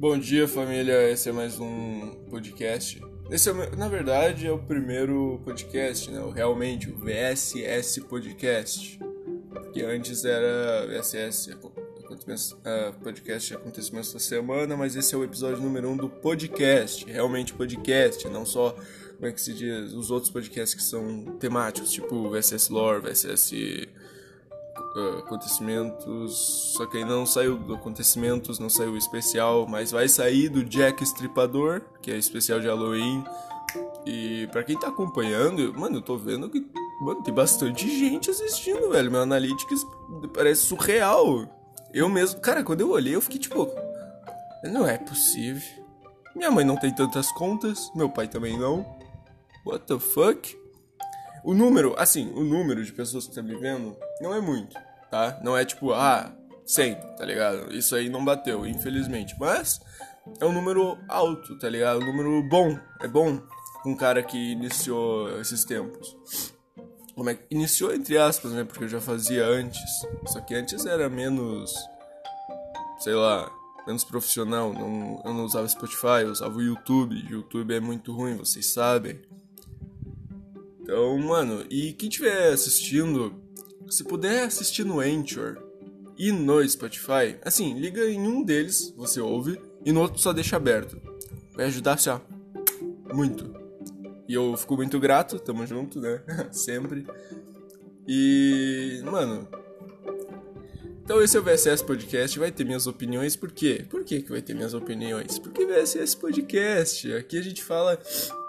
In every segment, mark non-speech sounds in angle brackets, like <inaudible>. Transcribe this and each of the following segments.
Bom dia, família. Esse é mais um podcast. Esse é, na verdade, é o primeiro podcast, né? Realmente, o VSS Podcast. Que antes era VSS é, podcast acontecimentos da semana, mas esse é o episódio número um do podcast. Realmente podcast, não só, como é que se diz, os outros podcasts que são temáticos, tipo VSS Lore, VSS acontecimentos. Só que não saiu do acontecimentos, não saiu o especial, mas vai sair do Jack Estripador, que é especial de Halloween. E para quem tá acompanhando, mano, eu tô vendo que mano, tem bastante gente assistindo, velho. Meu Analytics parece surreal. Eu mesmo, cara, quando eu olhei, eu fiquei tipo, não é possível. Minha mãe não tem tantas contas, meu pai também não. What the fuck? O número, assim, o número de pessoas que tá me vendo não é muito tá? Não é tipo, ah, 100, tá ligado? Isso aí não bateu, infelizmente. Mas é um número alto, tá ligado? Um número bom, é bom um cara que iniciou esses tempos. Como é que iniciou entre aspas, né? Porque eu já fazia antes. Só que antes era menos sei lá, menos profissional, não, eu não usava Spotify, eu usava o YouTube. YouTube é muito ruim, vocês sabem. Então, mano, e quem estiver assistindo se puder assistir no Anchor e no Spotify, assim, liga em um deles, você ouve, e no outro só deixa aberto. Vai ajudar, assim, muito. E eu fico muito grato, tamo junto, né? <laughs> Sempre. E, mano. Então esse é o VSS Podcast, vai ter minhas opiniões, por quê? Por que, que vai ter minhas opiniões? Porque VSS Podcast, aqui a gente fala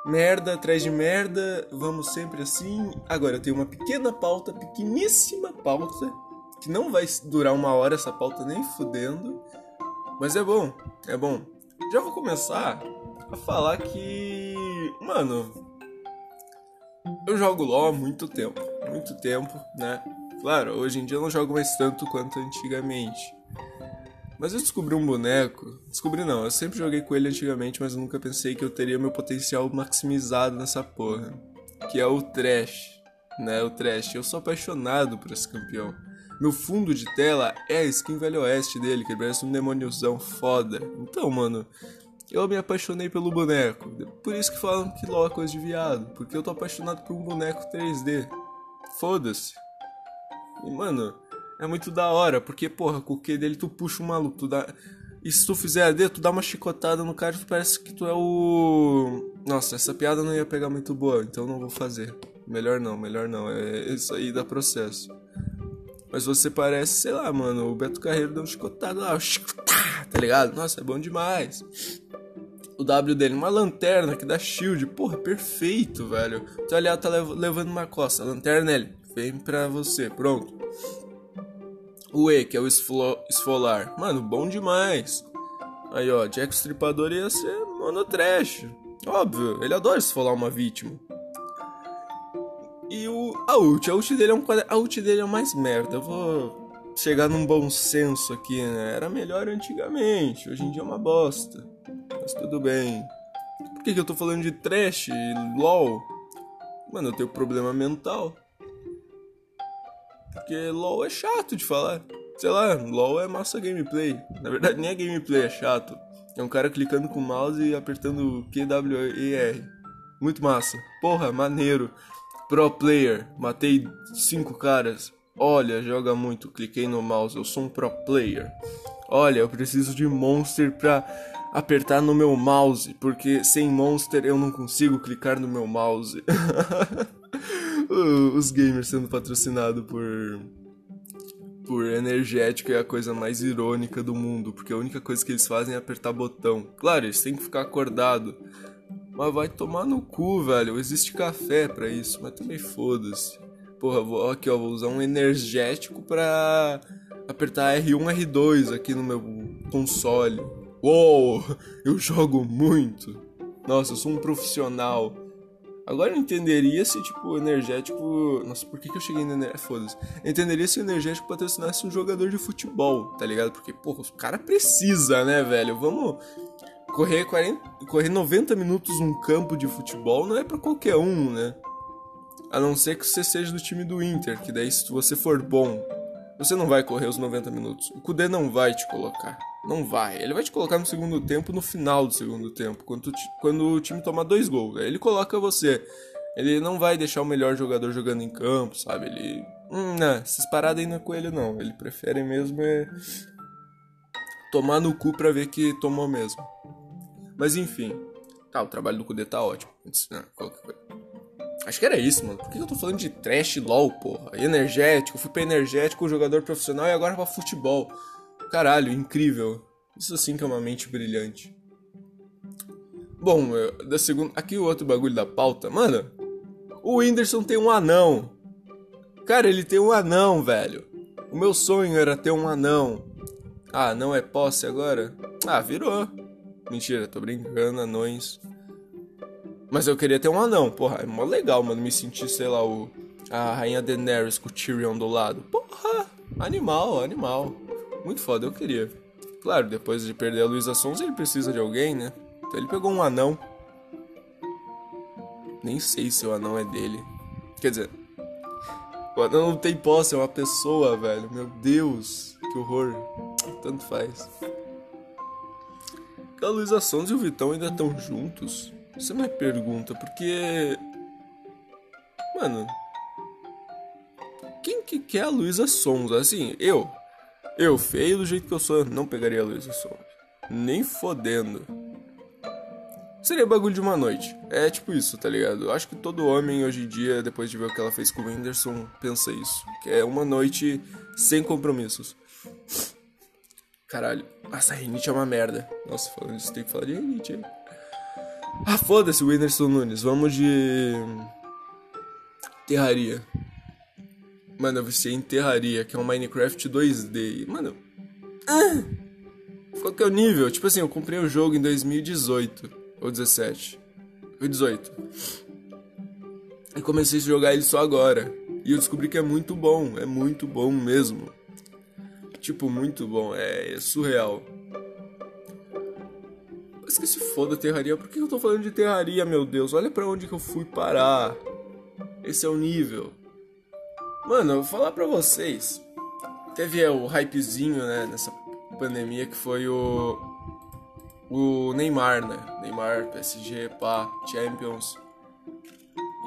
merda atrás de merda, vamos sempre assim. Agora eu tenho uma pequena pauta, pequeníssima pauta, que não vai durar uma hora essa pauta nem fudendo, mas é bom, é bom. Já vou começar a falar que, mano, eu jogo LoL há muito tempo, muito tempo, né? Claro, hoje em dia eu não jogo mais tanto quanto antigamente. Mas eu descobri um boneco. Descobri não, eu sempre joguei com ele antigamente, mas nunca pensei que eu teria meu potencial maximizado nessa porra. Que é o Trash. Né, o Trash. Eu sou apaixonado por esse campeão. Meu fundo de tela é a skin Velho Oeste dele, que parece um demôniozão foda. Então, mano, eu me apaixonei pelo boneco. Por isso que falam que LOL é coisa de viado. Porque eu tô apaixonado por um boneco 3D. Foda-se. E, mano, é muito da hora, porque, porra, com o Q dele tu puxa o maluco, tu dá. E se tu fizer AD, tu dá uma chicotada no cara, tu parece que tu é o. Nossa, essa piada não ia pegar muito boa, então não vou fazer. Melhor não, melhor não. É isso aí dá processo. Mas você parece, sei lá, mano, o Beto Carreiro deu um chicotado lá, tá ligado? Nossa, é bom demais. O W dele, uma lanterna que dá shield, porra, perfeito, velho. Tu aliado tá levando uma costa, a lanterna ele, vem pra você, pronto. O E, que é o esfolar. Mano, bom demais. Aí, ó, Jack Stripador ia ser monotrash. Óbvio, ele adora esfolar uma vítima. E o a ult, a ult dele é um a ult dele é mais merda. Eu vou chegar num bom senso aqui, né? Era melhor antigamente, hoje em dia é uma bosta. Mas tudo bem. Por que, que eu tô falando de trash e LOL? Mano, eu tenho problema mental. Porque LoL é chato de falar. Sei lá, LoL é massa gameplay. Na verdade, nem é gameplay, é chato. É um cara clicando com o mouse e apertando QWER. Muito massa. Porra, maneiro. Pro player. Matei cinco caras. Olha, joga muito. Cliquei no mouse. Eu sou um pro player. Olha, eu preciso de monster pra apertar no meu mouse. Porque sem monster eu não consigo clicar no meu mouse. <laughs> os gamers sendo patrocinados por por energético é a coisa mais irônica do mundo, porque a única coisa que eles fazem é apertar botão. Claro, eles têm que ficar acordado. Mas vai tomar no cu, velho. Existe café para isso, mas também foda-se. Porra, vou, aqui ó, vou usar um energético pra apertar R1, R2 aqui no meu console. Uou, <laughs> eu jogo muito. Nossa, eu sou um profissional. Agora eu entenderia se, tipo, o energético. Nossa, por que, que eu cheguei no energético? Foda-se. Entenderia se o energético patrocinasse um jogador de futebol, tá ligado? Porque, porra, o cara precisa, né, velho? Vamos. Correr, 40... Correr 90 minutos num campo de futebol não é para qualquer um, né? A não ser que você seja do time do Inter, que daí se você for bom, você não vai correr os 90 minutos. O Kudê não vai te colocar. Não vai. Ele vai te colocar no segundo tempo, no final do segundo tempo, quando, quando o time tomar dois gols. Aí ele coloca você. Ele não vai deixar o melhor jogador jogando em campo, sabe? Ele. Hum, não, essas paradas aí não é com ele, não. Ele prefere mesmo é. Tomar no cu pra ver que tomou mesmo. Mas enfim. Tá, o trabalho do Kudê tá ótimo. Acho que era isso, mano. Por que eu tô falando de trash LOL, porra? Energético, fui pra energético, jogador profissional e agora pra futebol. Caralho, incrível. Isso sim que é uma mente brilhante. Bom, da segunda. Aqui o outro bagulho da pauta. Mano, o Whindersson tem um anão. Cara, ele tem um anão, velho. O meu sonho era ter um anão. Ah, não é posse agora? Ah, virou. Mentira, tô brincando, anões. Mas eu queria ter um anão, porra. É mó legal, mano, me sentir, sei lá, o. A rainha Daenerys com o Tyrion do lado. Porra! Animal, animal. Muito foda, eu queria. Claro, depois de perder a Luísa Sons, ele precisa de alguém, né? Então ele pegou um anão. Nem sei se o anão é dele. Quer dizer, o anão não tem posse, é uma pessoa, velho. Meu Deus, que horror. Tanto faz. A Luísa Sons e o Vitão ainda estão juntos? Você me pergunta, porque. Mano. Quem que quer a Luísa Sons? Assim, eu. Eu, feio do jeito que eu sou, não pegaria a Luísa Sons. Nem fodendo. Seria bagulho de uma noite. É tipo isso, tá ligado? Eu acho que todo homem hoje em dia, depois de ver o que ela fez com o Whindersson, pensa isso. Que é uma noite sem compromissos. Caralho. Nossa, a rinite é uma merda. Nossa, falando isso, tem que falar de rinite aí. Ah, foda-se, Whindersson Nunes. Vamos de. Terraria. Mano, eu viciei em Terraria, que é um Minecraft 2D. Mano. Ah, qual que é o nível? Tipo assim, eu comprei o jogo em 2018. Ou 17. Foi 18. E comecei a jogar ele só agora. E eu descobri que é muito bom. É muito bom mesmo. Tipo, muito bom. É, é surreal. Mas que se foda terraria. Por que eu tô falando de terraria, meu Deus? Olha para onde que eu fui parar. Esse é o nível. Mano, eu vou falar pra vocês. Teve o hypezinho, né, nessa pandemia que foi o o Neymar, né? Neymar, PSG, pá, Champions.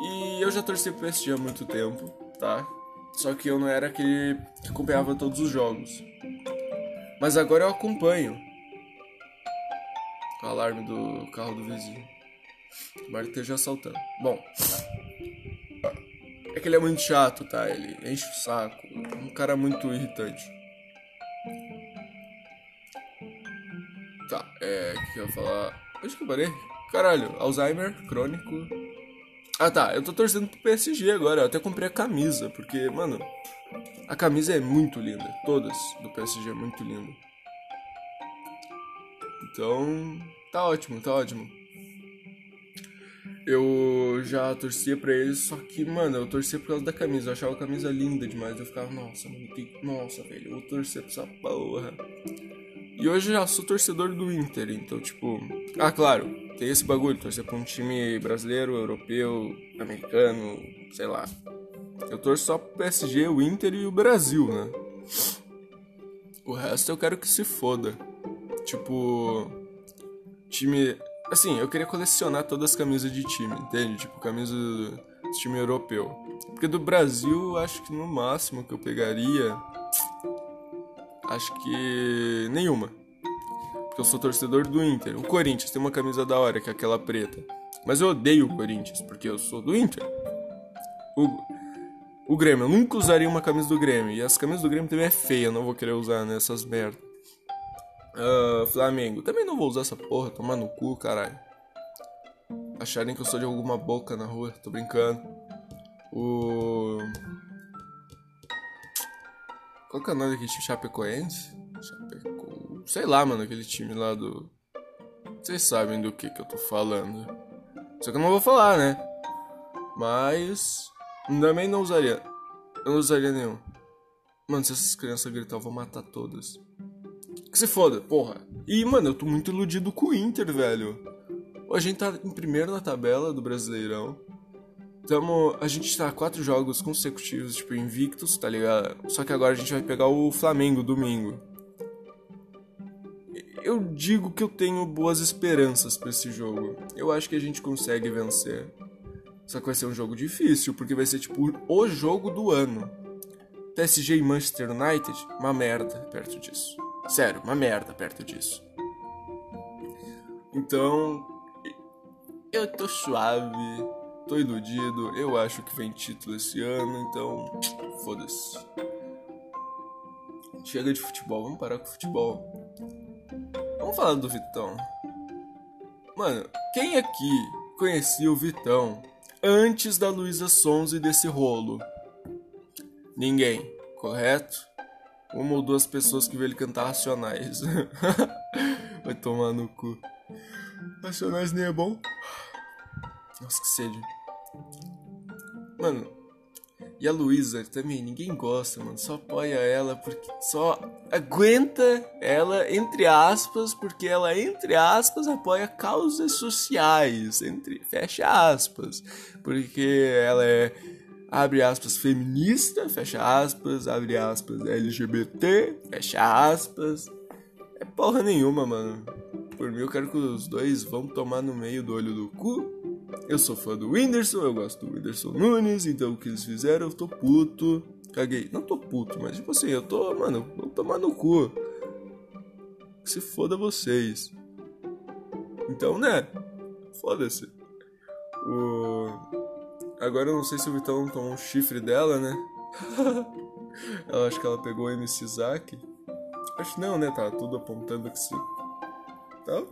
E eu já torci pro PSG há muito tempo, tá? Só que eu não era aquele que acompanhava todos os jogos. Mas agora eu acompanho. O alarme do carro do vizinho. Tomara que esteja assaltando. Bom. É que ele é muito chato, tá? Ele enche o saco. Um cara muito irritante. Tá, é. O que eu ia falar? Onde que eu parei? Caralho, Alzheimer, crônico. Ah tá, eu tô torcendo pro PSG agora. Eu até comprei a camisa, porque, mano, a camisa é muito linda. Todas do PSG é muito linda. Então, tá ótimo, tá ótimo. Eu já torcia pra eles, só que, mano, eu torcia por causa da camisa. Eu achava a camisa linda demais. Eu ficava, nossa, mano, que... nossa, velho, eu vou torcer pra essa porra. E hoje eu já sou torcedor do Inter, então, tipo. Ah, claro, tem esse bagulho, torcer pra um time brasileiro, europeu, americano, sei lá. Eu torço só pro PSG, o Inter e o Brasil, né? O resto eu quero que se foda. Tipo. Time. Assim, eu queria colecionar todas as camisas de time, entende? Tipo, camisa do time europeu. Porque do Brasil, acho que no máximo que eu pegaria Acho que nenhuma. Porque eu sou torcedor do Inter. O Corinthians tem uma camisa da hora, que é aquela preta. Mas eu odeio o Corinthians, porque eu sou do Inter. O, o Grêmio, eu nunca usaria uma camisa do Grêmio. E as camisas do Grêmio também é feia, eu não vou querer usar nessas merda. Uh, Flamengo, também não vou usar essa porra, tomar no cu, caralho. Acharem que eu sou de alguma boca na rua, tô brincando. O. Qual que é o nome daquele time Chapecoense? Chapeco... Sei lá, mano, aquele time lá do. Vocês sabem do que que eu tô falando. Só que eu não vou falar, né? Mas. Também não usaria. Eu não usaria nenhum. Mano, se essas crianças gritar, eu vou matar todas. Que se foda, porra. E, mano, eu tô muito iludido com o Inter, velho. A gente tá em primeiro na tabela do Brasileirão. Tamo, a gente tá quatro jogos consecutivos, tipo, invictos, tá ligado? Só que agora a gente vai pegar o Flamengo domingo. eu digo que eu tenho boas esperanças para esse jogo. Eu acho que a gente consegue vencer. Só que vai ser um jogo difícil, porque vai ser tipo o jogo do ano. PSG e Manchester United, uma merda perto disso. Sério, uma merda perto disso. Então, eu tô suave, tô iludido, eu acho que vem título esse ano, então foda-se. Chega de futebol, vamos parar com o futebol. Vamos falar do Vitão. Mano, quem aqui conhecia o Vitão antes da Luísa Sons e desse rolo? Ninguém, correto? Uma ou duas pessoas que viram ele cantar Racionais. <laughs> Vai tomar no cu. Racionais nem é bom. Nossa, que sede. Mano, e a Luísa também, ninguém gosta, mano. Só apoia ela porque. Só aguenta ela, entre aspas, porque ela, entre aspas, apoia causas sociais. Entre, fecha aspas. Porque ela é abre aspas, feminista, fecha aspas, abre aspas, LGBT, fecha aspas. É porra nenhuma, mano. Por mim, eu quero que os dois vão tomar no meio do olho do cu. Eu sou fã do Whindersson, eu gosto do Whindersson Nunes, então o que eles fizeram, eu tô puto. Caguei. Não tô puto, mas tipo assim, eu tô, mano, vou tomar no cu. Se foda vocês. Então, né? Foda-se. O. Agora eu não sei se o Vitão tomou um chifre dela, né? <laughs> eu acho que ela pegou o MC Zack. Acho não, né? Tá tudo apontando que sim. Então,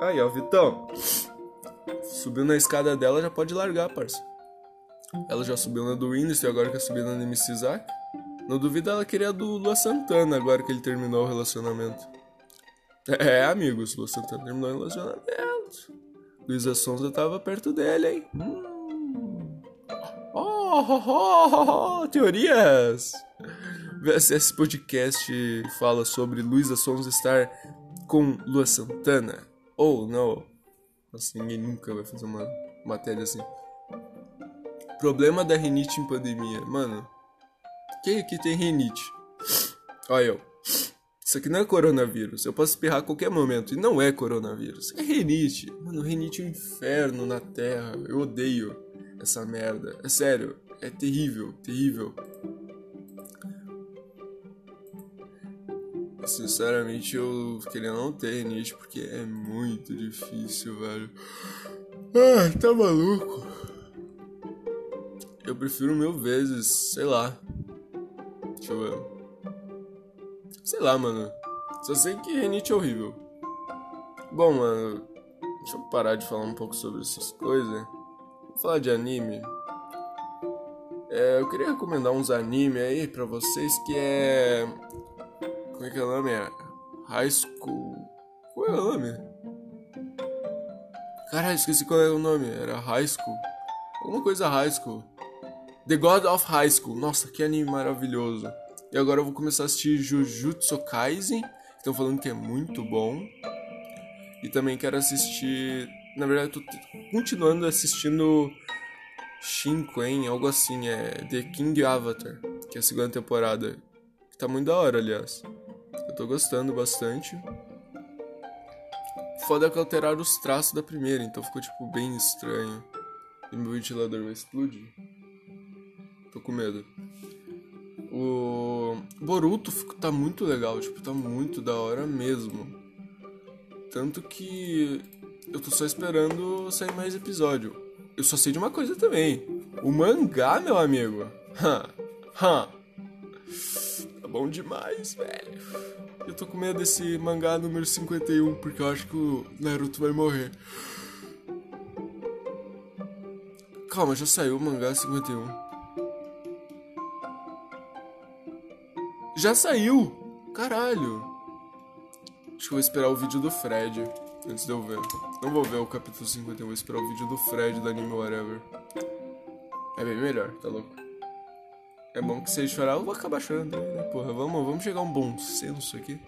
aí, ó, Vitão. Subiu na escada dela, já pode largar, parça. Ela já subiu na do Windows e agora quer subir na do MC Zack. Não duvido ela queria a do Lua Santana agora que ele terminou o relacionamento. É, amigos, Lua Santana terminou o relacionamento. Luísa Sonza tava perto dele, hein? Hum. Oh, oh, oh, teorias! VSS Podcast fala sobre Luísa Sons estar com Lua Santana. Oh, não. Nossa, ninguém nunca vai fazer uma matéria assim. Problema da rinite em pandemia. Mano, quem aqui tem rinite? Olha eu. Isso aqui não é coronavírus. Eu posso espirrar a qualquer momento. E não é coronavírus. É rinite. Mano, rinite é um inferno na terra. Eu odeio essa merda. É sério, é terrível, terrível. Sinceramente, eu queria não ter rinite porque é muito difícil, velho. Ah, tá maluco? Eu prefiro mil vezes, sei lá. Deixa eu ver. Sei lá, mano. Só sei que rinite é horrível. Bom, mano, deixa eu parar de falar um pouco sobre essas coisas falar de anime. É, eu queria recomendar uns anime aí pra vocês que é. Como é que é o nome? É High School. Qual é o nome? Caralho, esqueci qual é o nome. Era High School. Alguma coisa High School. The God of High School. Nossa, que anime maravilhoso. E agora eu vou começar a assistir Jujutsu Kaisen. Estão falando que é muito bom. E também quero assistir na verdade, eu tô continuando assistindo Shinquen, algo assim, é The King Avatar, que é a segunda temporada. Tá muito da hora, aliás. Eu tô gostando bastante. Foda que alteraram os traços da primeira, então ficou tipo bem estranho. E meu ventilador vai explodir. Tô com medo. O Boruto tá muito legal, tipo, tá muito da hora mesmo. Tanto que eu tô só esperando sair mais episódio. Eu só sei de uma coisa também. O mangá, meu amigo. Ha, ha. Tá bom demais, velho. Eu tô com medo desse mangá número 51, porque eu acho que o Naruto vai morrer. Calma, já saiu o mangá 51. Já saiu! Caralho! Acho que eu vou esperar o vídeo do Fred antes de eu ver. Não vou ver o capítulo 51, vou esperar o vídeo do Fred do anime Whatever. É bem melhor, tá louco? É bom que se ele chorar, eu vou acabar chorando né? Porra, vamos, vamos chegar a um bom senso aqui.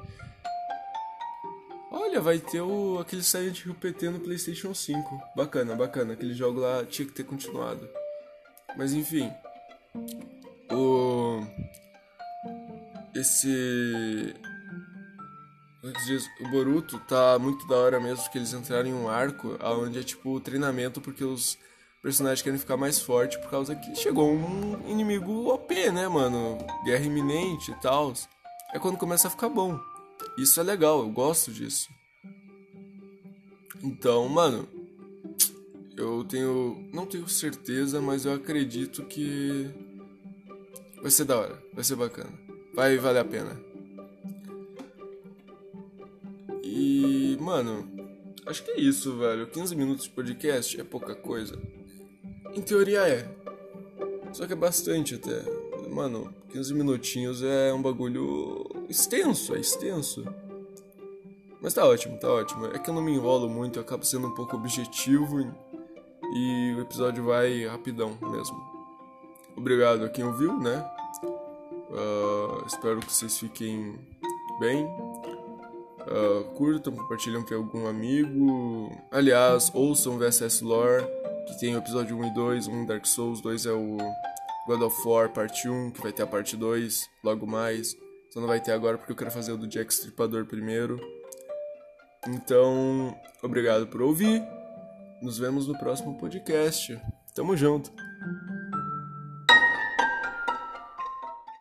Olha, vai ter o, aquele Silent Hill PT no PlayStation 5. Bacana, bacana. Aquele jogo lá tinha que ter continuado. Mas enfim. O. Esse o Boruto tá muito da hora mesmo que eles entraram em um arco onde é tipo treinamento porque os personagens querem ficar mais forte por causa que chegou um inimigo OP, né, mano? Guerra iminente e tal. É quando começa a ficar bom. Isso é legal, eu gosto disso. Então, mano, eu tenho. Não tenho certeza, mas eu acredito que. Vai ser da hora, vai ser bacana. Vai valer a pena. Mano, acho que é isso, velho. 15 minutos de podcast é pouca coisa. Em teoria é. Só que é bastante até. Mano, 15 minutinhos é um bagulho extenso, é extenso. Mas tá ótimo, tá ótimo. É que eu não me enrolo muito, eu acabo sendo um pouco objetivo e o episódio vai rapidão mesmo. Obrigado a quem ouviu, né? Uh, espero que vocês fiquem bem. Uh, curtam, compartilham com algum amigo. Aliás, ouçam VSS Lore, que tem o episódio 1 e 2. Um Dark Souls, 2 é o God of War parte 1, que vai ter a parte 2 logo mais. Só não vai ter agora porque eu quero fazer o do Jack Stripador primeiro. Então, obrigado por ouvir. Nos vemos no próximo podcast. Tamo junto.